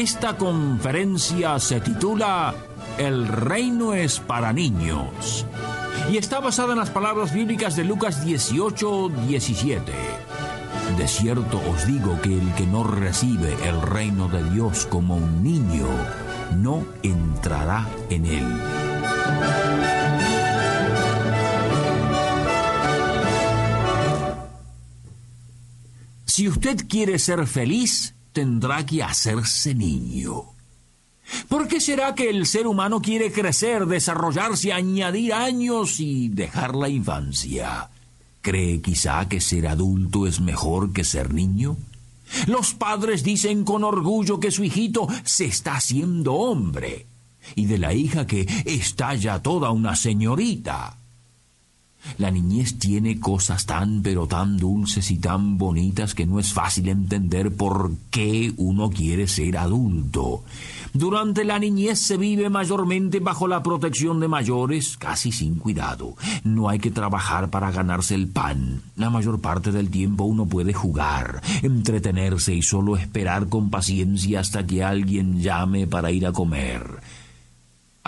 Esta conferencia se titula El reino es para niños y está basada en las palabras bíblicas de Lucas 18, 17. De cierto os digo que el que no recibe el reino de Dios como un niño, no entrará en él. Si usted quiere ser feliz, tendrá que hacerse niño. ¿Por qué será que el ser humano quiere crecer, desarrollarse, añadir años y dejar la infancia? ¿Cree quizá que ser adulto es mejor que ser niño? Los padres dicen con orgullo que su hijito se está haciendo hombre y de la hija que está ya toda una señorita. La niñez tiene cosas tan pero tan dulces y tan bonitas que no es fácil entender por qué uno quiere ser adulto. Durante la niñez se vive mayormente bajo la protección de mayores, casi sin cuidado. No hay que trabajar para ganarse el pan. La mayor parte del tiempo uno puede jugar, entretenerse y solo esperar con paciencia hasta que alguien llame para ir a comer.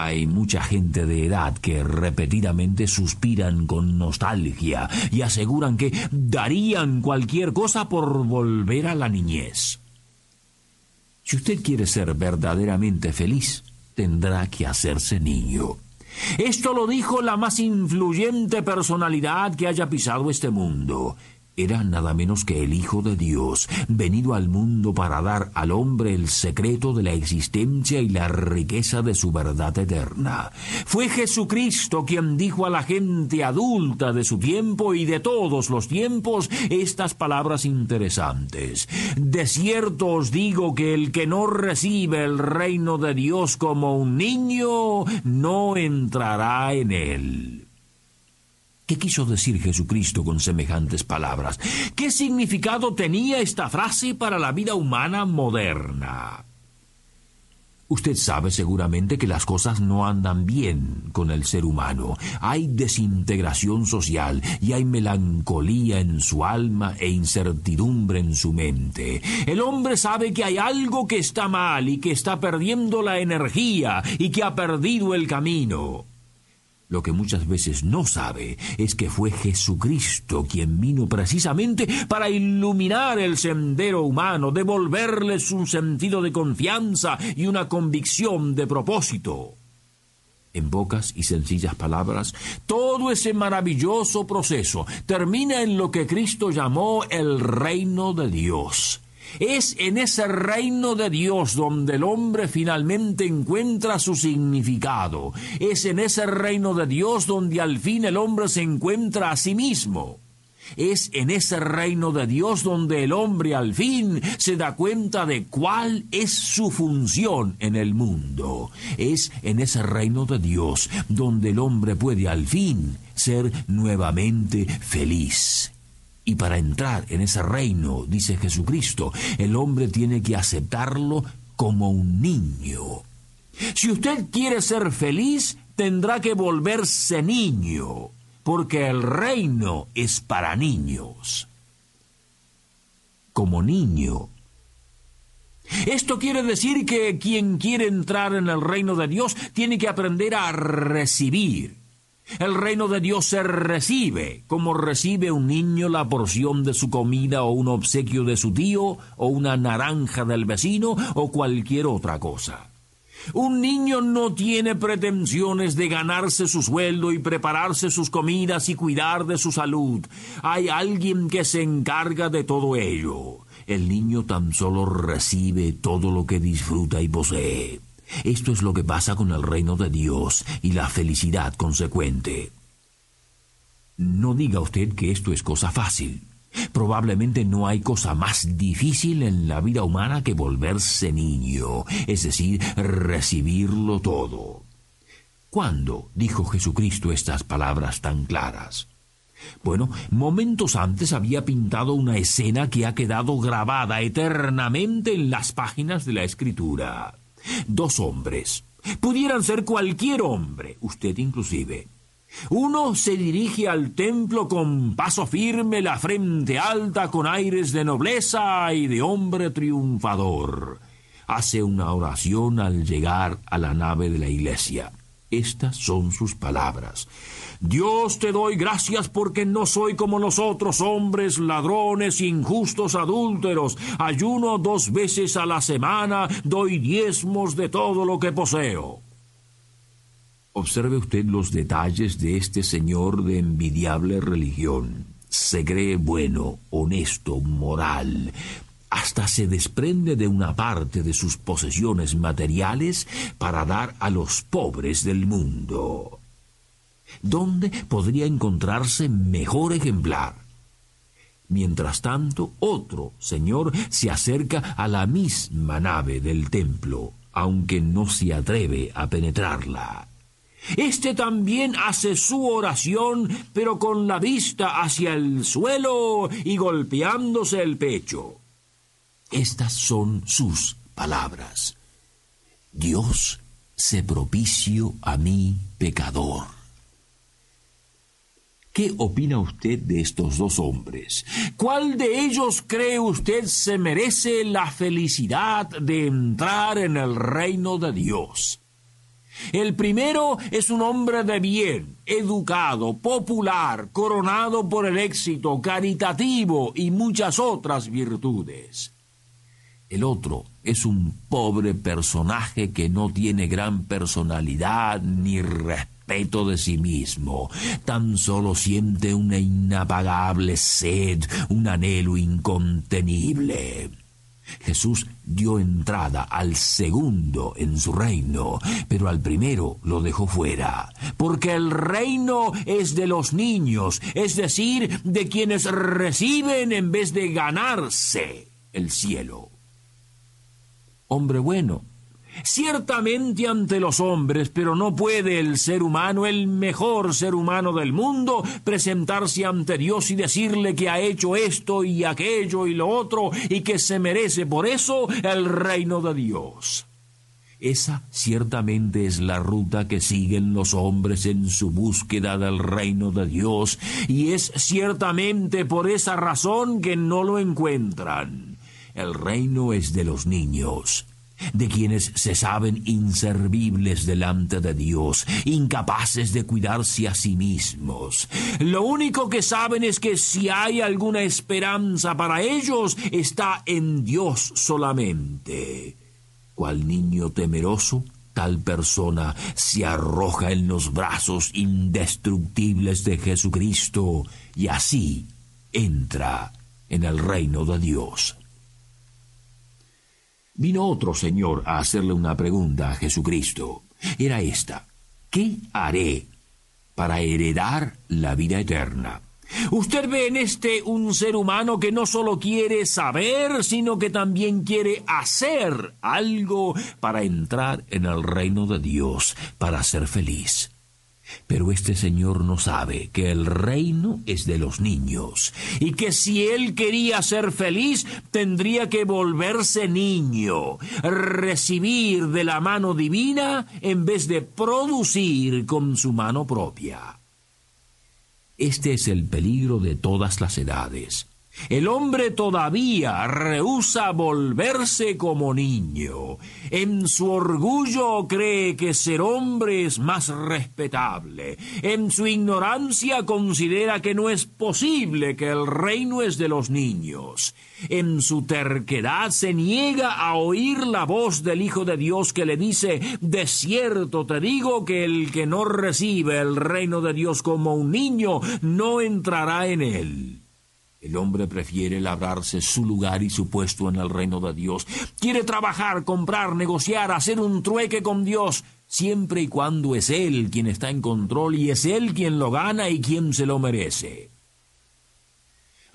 Hay mucha gente de edad que repetidamente suspiran con nostalgia y aseguran que darían cualquier cosa por volver a la niñez. Si usted quiere ser verdaderamente feliz, tendrá que hacerse niño. Esto lo dijo la más influyente personalidad que haya pisado este mundo, era nada menos que el Hijo de Dios, venido al mundo para dar al hombre el secreto de la existencia y la riqueza de su verdad eterna. Fue Jesucristo quien dijo a la gente adulta de su tiempo y de todos los tiempos estas palabras interesantes. De cierto os digo que el que no recibe el reino de Dios como un niño, no entrará en él. ¿Qué quiso decir Jesucristo con semejantes palabras? ¿Qué significado tenía esta frase para la vida humana moderna? Usted sabe seguramente que las cosas no andan bien con el ser humano. Hay desintegración social y hay melancolía en su alma e incertidumbre en su mente. El hombre sabe que hay algo que está mal y que está perdiendo la energía y que ha perdido el camino. Lo que muchas veces no sabe es que fue Jesucristo quien vino precisamente para iluminar el sendero humano, devolverles un sentido de confianza y una convicción de propósito. En pocas y sencillas palabras, todo ese maravilloso proceso termina en lo que Cristo llamó el reino de Dios. Es en ese reino de Dios donde el hombre finalmente encuentra su significado. Es en ese reino de Dios donde al fin el hombre se encuentra a sí mismo. Es en ese reino de Dios donde el hombre al fin se da cuenta de cuál es su función en el mundo. Es en ese reino de Dios donde el hombre puede al fin ser nuevamente feliz. Y para entrar en ese reino, dice Jesucristo, el hombre tiene que aceptarlo como un niño. Si usted quiere ser feliz, tendrá que volverse niño, porque el reino es para niños. Como niño. Esto quiere decir que quien quiere entrar en el reino de Dios tiene que aprender a recibir el reino de Dios se recibe, como recibe un niño la porción de su comida o un obsequio de su tío, o una naranja del vecino, o cualquier otra cosa. Un niño no tiene pretensiones de ganarse su sueldo y prepararse sus comidas y cuidar de su salud. Hay alguien que se encarga de todo ello. El niño tan solo recibe todo lo que disfruta y posee. Esto es lo que pasa con el reino de Dios y la felicidad consecuente. No diga usted que esto es cosa fácil. Probablemente no hay cosa más difícil en la vida humana que volverse niño, es decir, recibirlo todo. ¿Cuándo dijo Jesucristo estas palabras tan claras? Bueno, momentos antes había pintado una escena que ha quedado grabada eternamente en las páginas de la Escritura. Dos hombres. Pudieran ser cualquier hombre, usted inclusive. Uno se dirige al templo con paso firme, la frente alta, con aires de nobleza y de hombre triunfador. Hace una oración al llegar a la nave de la iglesia. Estas son sus palabras. Dios te doy gracias porque no soy como los otros hombres, ladrones, injustos, adúlteros. Ayuno dos veces a la semana, doy diezmos de todo lo que poseo. Observe usted los detalles de este señor de envidiable religión. Se cree bueno, honesto, moral, hasta se desprende de una parte de sus posesiones materiales para dar a los pobres del mundo. ¿Dónde podría encontrarse mejor ejemplar? Mientras tanto, otro señor se acerca a la misma nave del templo, aunque no se atreve a penetrarla. Este también hace su oración, pero con la vista hacia el suelo y golpeándose el pecho. Estas son sus palabras. Dios se propicio a mí pecador. ¿Qué opina usted de estos dos hombres? ¿Cuál de ellos cree usted se merece la felicidad de entrar en el reino de Dios? El primero es un hombre de bien, educado, popular, coronado por el éxito, caritativo y muchas otras virtudes. El otro es un pobre personaje que no tiene gran personalidad ni respeto de sí mismo. Tan solo siente una inapagable sed, un anhelo incontenible. Jesús dio entrada al segundo en su reino, pero al primero lo dejó fuera, porque el reino es de los niños, es decir, de quienes reciben en vez de ganarse el cielo hombre bueno. Ciertamente ante los hombres, pero no puede el ser humano, el mejor ser humano del mundo, presentarse ante Dios y decirle que ha hecho esto y aquello y lo otro y que se merece por eso el reino de Dios. Esa ciertamente es la ruta que siguen los hombres en su búsqueda del reino de Dios, y es ciertamente por esa razón que no lo encuentran. El reino es de los niños, de quienes se saben inservibles delante de Dios, incapaces de cuidarse a sí mismos. Lo único que saben es que si hay alguna esperanza para ellos, está en Dios solamente. Cual niño temeroso, tal persona se arroja en los brazos indestructibles de Jesucristo y así entra en el reino de Dios. Vino otro señor a hacerle una pregunta a Jesucristo. Era esta. ¿Qué haré para heredar la vida eterna? Usted ve en este un ser humano que no solo quiere saber, sino que también quiere hacer algo para entrar en el reino de Dios, para ser feliz. Pero este señor no sabe que el reino es de los niños y que si él quería ser feliz tendría que volverse niño, recibir de la mano divina en vez de producir con su mano propia. Este es el peligro de todas las edades. El hombre todavía rehúsa volverse como niño. En su orgullo cree que ser hombre es más respetable. En su ignorancia considera que no es posible que el reino es de los niños. En su terquedad se niega a oír la voz del Hijo de Dios que le dice, de cierto te digo que el que no recibe el reino de Dios como un niño no entrará en él. El hombre prefiere labrarse su lugar y su puesto en el reino de Dios. Quiere trabajar, comprar, negociar, hacer un trueque con Dios, siempre y cuando es Él quien está en control y es Él quien lo gana y quien se lo merece.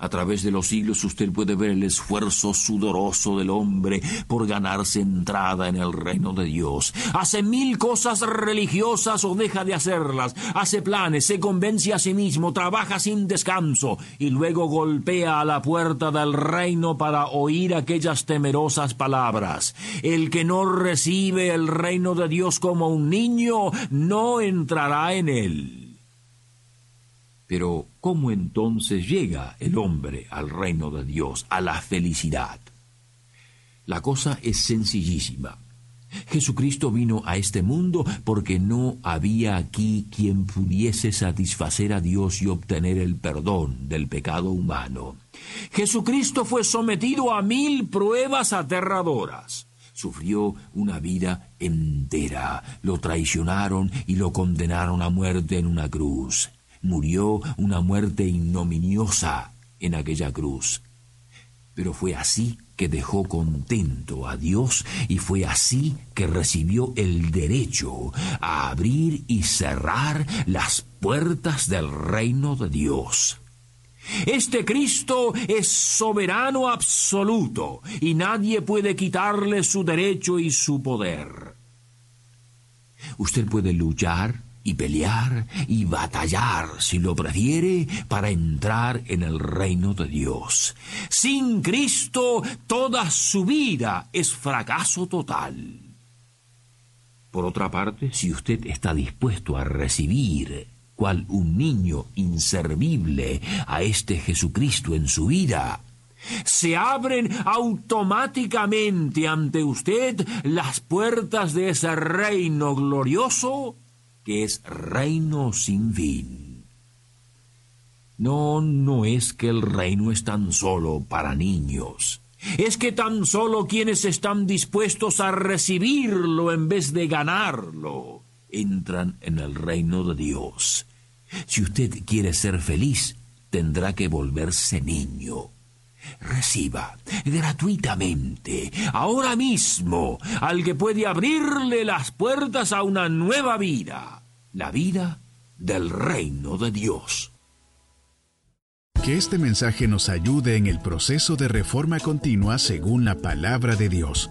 A través de los siglos usted puede ver el esfuerzo sudoroso del hombre por ganarse entrada en el reino de Dios. Hace mil cosas religiosas o deja de hacerlas. Hace planes, se convence a sí mismo, trabaja sin descanso y luego golpea a la puerta del reino para oír aquellas temerosas palabras. El que no recibe el reino de Dios como un niño no entrará en él. Pero ¿cómo entonces llega el hombre al reino de Dios, a la felicidad? La cosa es sencillísima. Jesucristo vino a este mundo porque no había aquí quien pudiese satisfacer a Dios y obtener el perdón del pecado humano. Jesucristo fue sometido a mil pruebas aterradoras. Sufrió una vida entera. Lo traicionaron y lo condenaron a muerte en una cruz murió una muerte ignominiosa en aquella cruz. Pero fue así que dejó contento a Dios y fue así que recibió el derecho a abrir y cerrar las puertas del reino de Dios. Este Cristo es soberano absoluto y nadie puede quitarle su derecho y su poder. Usted puede luchar y pelear y batallar, si lo prefiere, para entrar en el reino de Dios. Sin Cristo, toda su vida es fracaso total. Por otra parte, si usted está dispuesto a recibir, cual un niño inservible, a este Jesucristo en su vida, se abren automáticamente ante usted las puertas de ese reino glorioso es reino sin fin. No, no es que el reino es tan solo para niños. Es que tan solo quienes están dispuestos a recibirlo en vez de ganarlo entran en el reino de Dios. Si usted quiere ser feliz, tendrá que volverse niño. Reciba gratuitamente, ahora mismo, al que puede abrirle las puertas a una nueva vida, la vida del reino de Dios. Que este mensaje nos ayude en el proceso de reforma continua según la palabra de Dios.